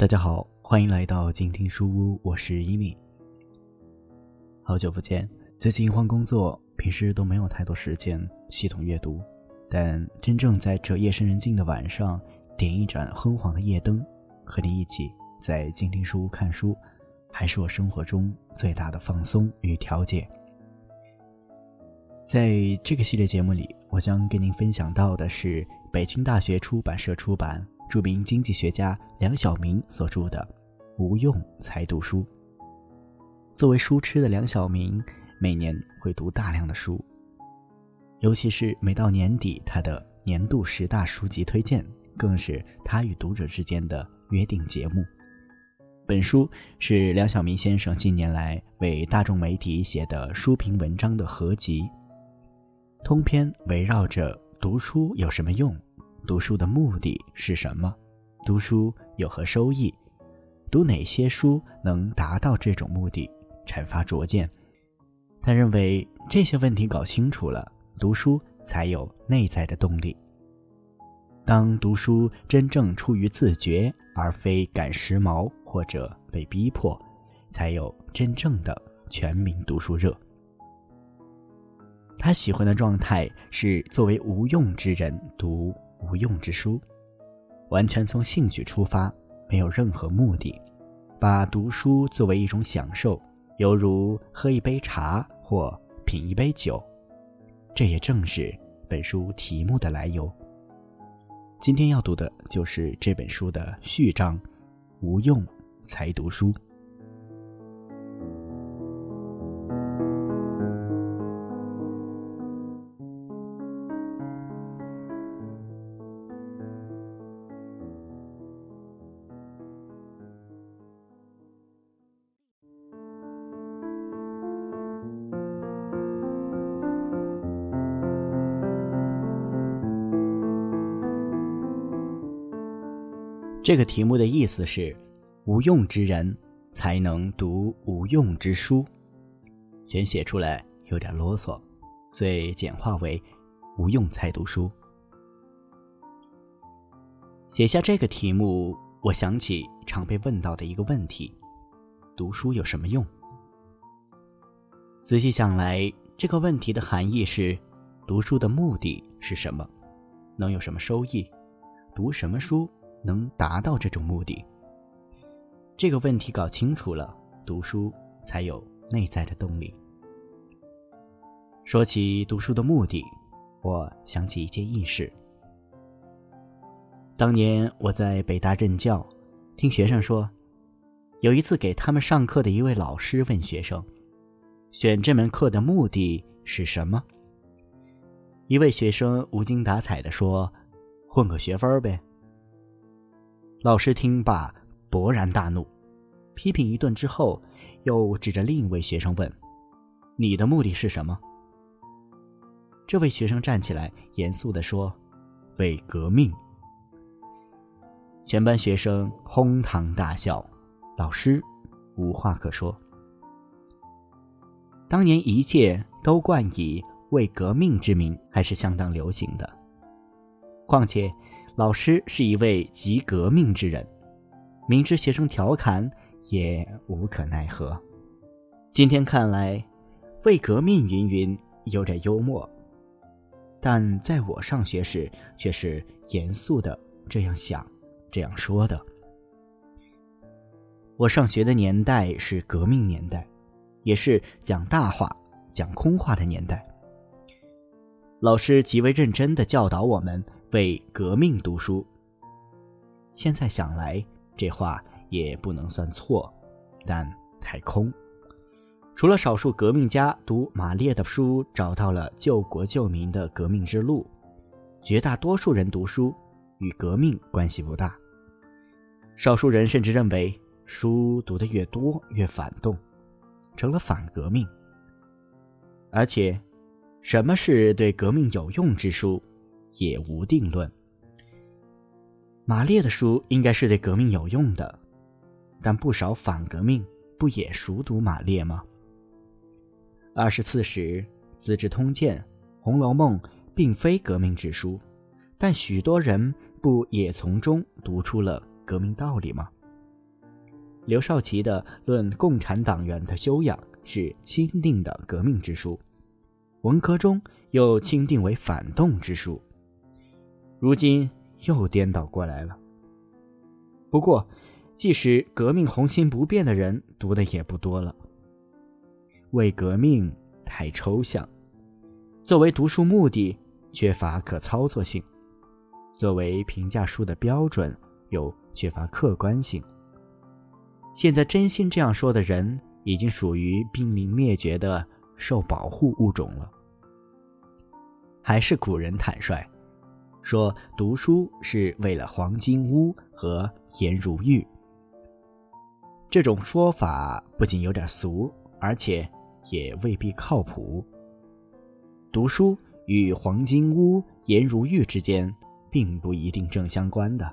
大家好，欢迎来到静听书屋，我是一米。好久不见，最近换工作，平时都没有太多时间系统阅读，但真正在这夜深人静的晚上，点一盏昏黄的夜灯，和你一起在静听书屋看书，还是我生活中最大的放松与调节。在这个系列节目里，我将跟您分享到的是北京大学出版社出版。著名经济学家梁晓明所著的《无用才读书》。作为书痴的梁晓明，每年会读大量的书，尤其是每到年底，他的年度十大书籍推荐更是他与读者之间的约定节目。本书是梁晓明先生近年来为大众媒体写的书评文章的合集，通篇围绕着读书有什么用。读书的目的是什么？读书有何收益？读哪些书能达到这种目的？阐发拙见。他认为这些问题搞清楚了，读书才有内在的动力。当读书真正出于自觉，而非赶时髦或者被逼迫，才有真正的全民读书热。他喜欢的状态是作为无用之人读。无用之书，完全从兴趣出发，没有任何目的，把读书作为一种享受，犹如喝一杯茶或品一杯酒。这也正是本书题目的来由。今天要读的就是这本书的序章：无用才读书。这个题目的意思是：无用之人才能读无用之书。全写出来有点啰嗦，所以简化为“无用才读书”。写下这个题目，我想起常被问到的一个问题：读书有什么用？仔细想来，这个问题的含义是：读书的目的是什么？能有什么收益？读什么书？能达到这种目的，这个问题搞清楚了，读书才有内在的动力。说起读书的目的，我想起一件轶事。当年我在北大任教，听学生说，有一次给他们上课的一位老师问学生：“选这门课的目的是什么？”一位学生无精打采地说：“混个学分呗。”老师听罢，勃然大怒，批评一顿之后，又指着另一位学生问：“你的目的是什么？”这位学生站起来，严肃地说：“为革命。”全班学生哄堂大笑，老师无话可说。当年一切都冠以“为革命”之名，还是相当流行的。况且。老师是一位极革命之人，明知学生调侃，也无可奈何。今天看来，为革命云云有点幽默，但在我上学时却是严肃的这样想、这样说的。我上学的年代是革命年代，也是讲大话、讲空话的年代。老师极为认真的教导我们。为革命读书。现在想来，这话也不能算错，但太空。除了少数革命家读马列的书，找到了救国救民的革命之路，绝大多数人读书与革命关系不大。少数人甚至认为，书读的越多越反动，成了反革命。而且，什么是对革命有用之书？也无定论。马列的书应该是对革命有用的，但不少反革命不也熟读马列吗？二十四史、资治通鉴、红楼梦并非革命之书，但许多人不也从中读出了革命道理吗？刘少奇的《论共产党员的修养》是钦定的革命之书，文科中又钦定为反动之书。如今又颠倒过来了。不过，即使革命红心不变的人读的也不多了。为革命太抽象，作为读书目的缺乏可操作性，作为评价书的标准又缺乏客观性。现在真心这样说的人，已经属于濒临灭绝的受保护物种了。还是古人坦率，说读书是为了黄金屋和颜如玉。这种说法不仅有点俗，而且也未必靠谱。读书与黄金屋、颜如玉之间，并不一定正相关的。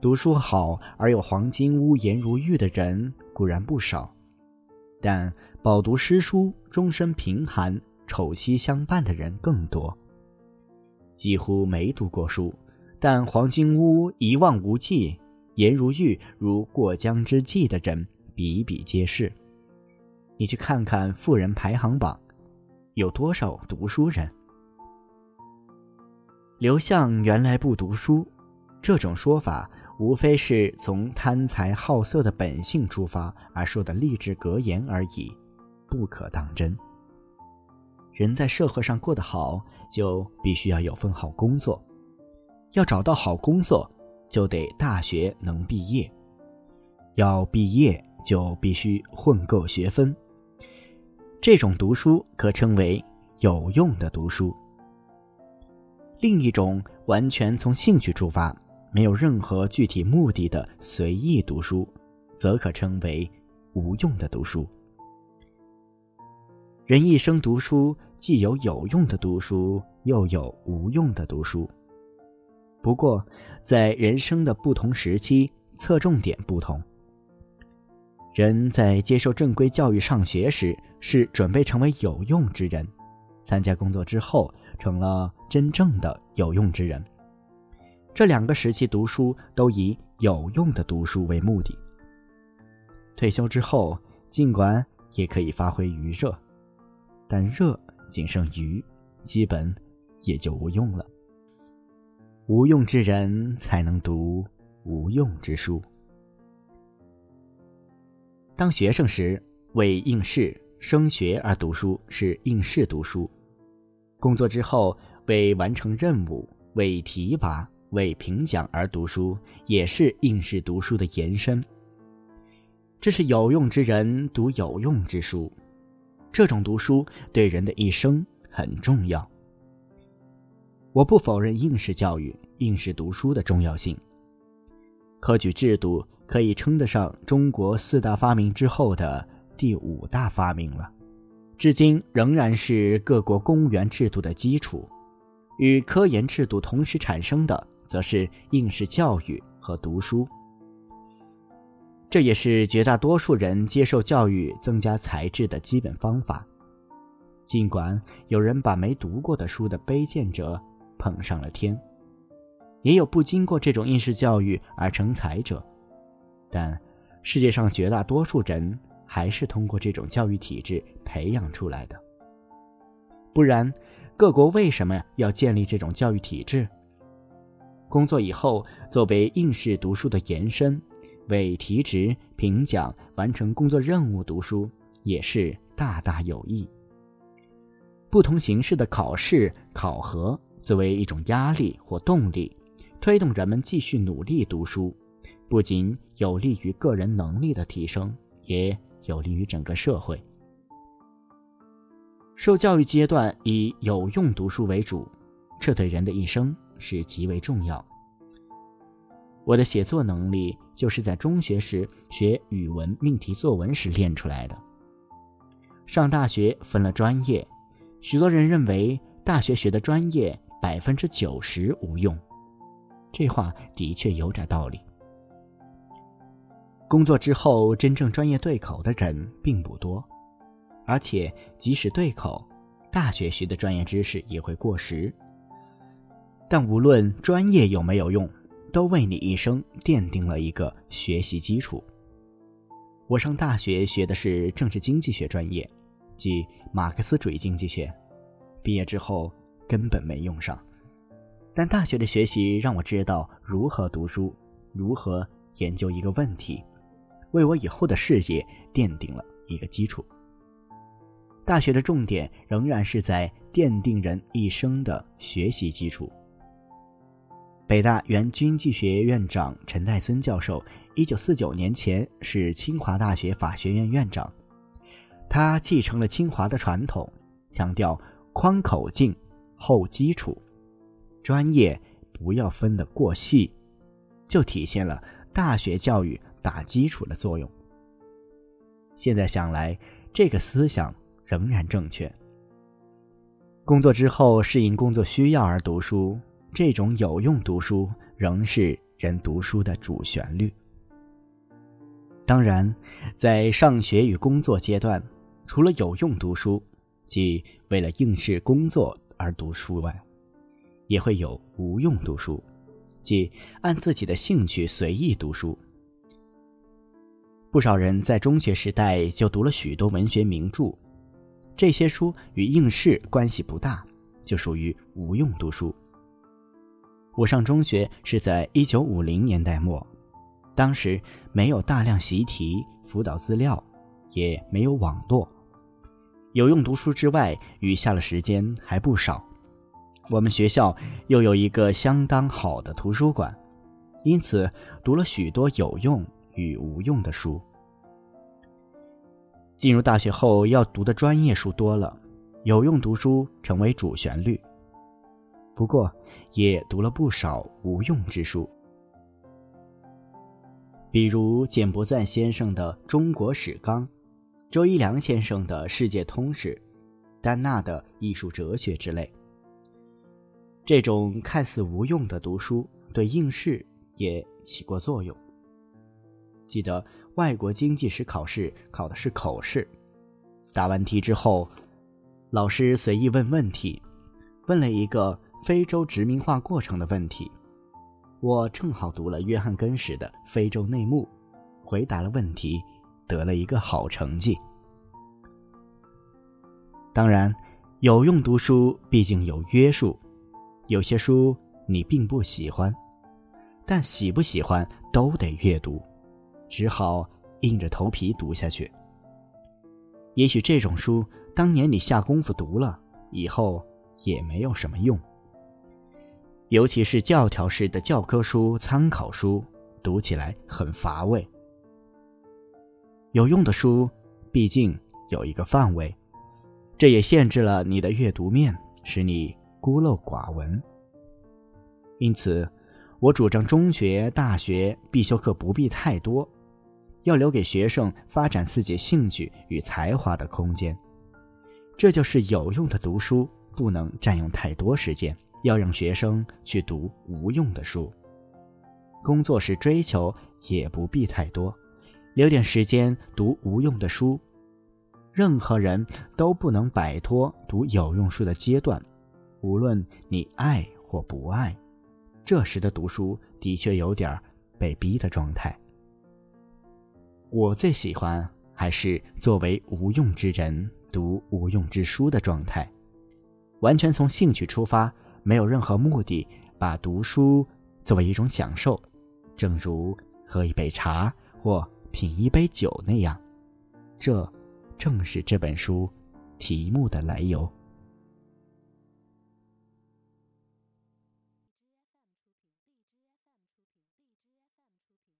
读书好而有黄金屋颜如玉的人固然不少，但饱读诗书、终身贫寒、丑妻相伴的人更多。几乎没读过书，但黄金屋一望无际、颜如玉如过江之鲫的人比比皆是。你去看看富人排行榜，有多少读书人？刘向原来不读书，这种说法。无非是从贪财好色的本性出发而说的励志格言而已，不可当真。人在社会上过得好，就必须要有份好工作。要找到好工作，就得大学能毕业。要毕业，就必须混够学分。这种读书可称为有用的读书。另一种完全从兴趣出发。没有任何具体目的的随意读书，则可称为无用的读书。人一生读书，既有有用的读书，又有无用的读书。不过，在人生的不同时期，侧重点不同。人在接受正规教育上学时，是准备成为有用之人；参加工作之后，成了真正的有用之人。这两个时期读书都以有用的读书为目的。退休之后，尽管也可以发挥余热，但热仅剩余，基本也就无用了。无用之人才能读无用之书。当学生时，为应试、升学而读书是应试读书；工作之后，为完成任务、为提拔。为评奖而读书，也是应试读书的延伸。这是有用之人读有用之书，这种读书对人的一生很重要。我不否认应试教育、应试读书的重要性。科举制度可以称得上中国四大发明之后的第五大发明了，至今仍然是各国公务员制度的基础。与科研制度同时产生的。则是应试教育和读书，这也是绝大多数人接受教育、增加才智的基本方法。尽管有人把没读过的书的卑贱者捧上了天，也有不经过这种应试教育而成才者，但世界上绝大多数人还是通过这种教育体制培养出来的。不然，各国为什么要建立这种教育体制？工作以后，作为应试读书的延伸，为提职、评奖、完成工作任务读书，也是大大有益。不同形式的考试、考核，作为一种压力或动力，推动人们继续努力读书，不仅有利于个人能力的提升，也有利于整个社会。受教育阶段以有用读书为主，这对人的一生。是极为重要。我的写作能力就是在中学时学语文命题作文时练出来的。上大学分了专业，许多人认为大学学的专业百分之九十无用，这话的确有点道理。工作之后真正专业对口的人并不多，而且即使对口，大学学的专业知识也会过时。但无论专业有没有用，都为你一生奠定了一个学习基础，我上大学学的是政治经济学专业，即马克思主义经济学。毕业之后根本没用上，但大学的学习让我知道如何读书，如何研究一个问题，为我以后的事业奠定了一个基础。大学的重点仍然是在奠定人一生的学习基础。北大原经济学院院长陈岱孙教授，一九四九年前是清华大学法学院院长，他继承了清华的传统，强调。宽口径，厚基础，专业不要分得过细，就体现了大学教育打基础的作用。现在想来，这个思想仍然正确。工作之后适应工作需要而读书，这种有用读书仍是人读书的主旋律。当然，在上学与工作阶段，除了有用读书。即为了应试工作而读书外，也会有无用读书，即按自己的兴趣随意读书。不少人在中学时代就读了许多文学名著，这些书与应试关系不大，就属于无用读书。我上中学是在一九五零年代末，当时没有大量习题、辅导资料，也没有网络。有用读书之外，余下的时间还不少。我们学校又有一个相当好的图书馆，因此读了许多有用与无用的书。进入大学后，要读的专业书多了，有用读书成为主旋律。不过，也读了不少无用之书，比如简伯赞先生的《中国史纲》。周一良先生的《世界通史》，丹纳的《艺术哲学》之类，这种看似无用的读书，对应试也起过作用。记得外国经济史考试考的是口试，答完题之后，老师随意问问题，问了一个非洲殖民化过程的问题，我正好读了约翰根史的《非洲内幕》，回答了问题。得了一个好成绩。当然，有用读书毕竟有约束，有些书你并不喜欢，但喜不喜欢都得阅读，只好硬着头皮读下去。也许这种书当年你下功夫读了，以后也没有什么用。尤其是教条式的教科书、参考书，读起来很乏味。有用的书，毕竟有一个范围，这也限制了你的阅读面，使你孤陋寡闻。因此，我主张中学、大学必修课不必太多，要留给学生发展自己兴趣与才华的空间。这就是有用的读书不能占用太多时间，要让学生去读无用的书。工作时追求也不必太多。留点时间读无用的书，任何人都不能摆脱读有用书的阶段，无论你爱或不爱，这时的读书的确有点被逼的状态。我最喜欢还是作为无用之人读无用之书的状态，完全从兴趣出发，没有任何目的，把读书作为一种享受，正如喝一杯茶或。品一杯酒那样，这正是这本书题目的来由。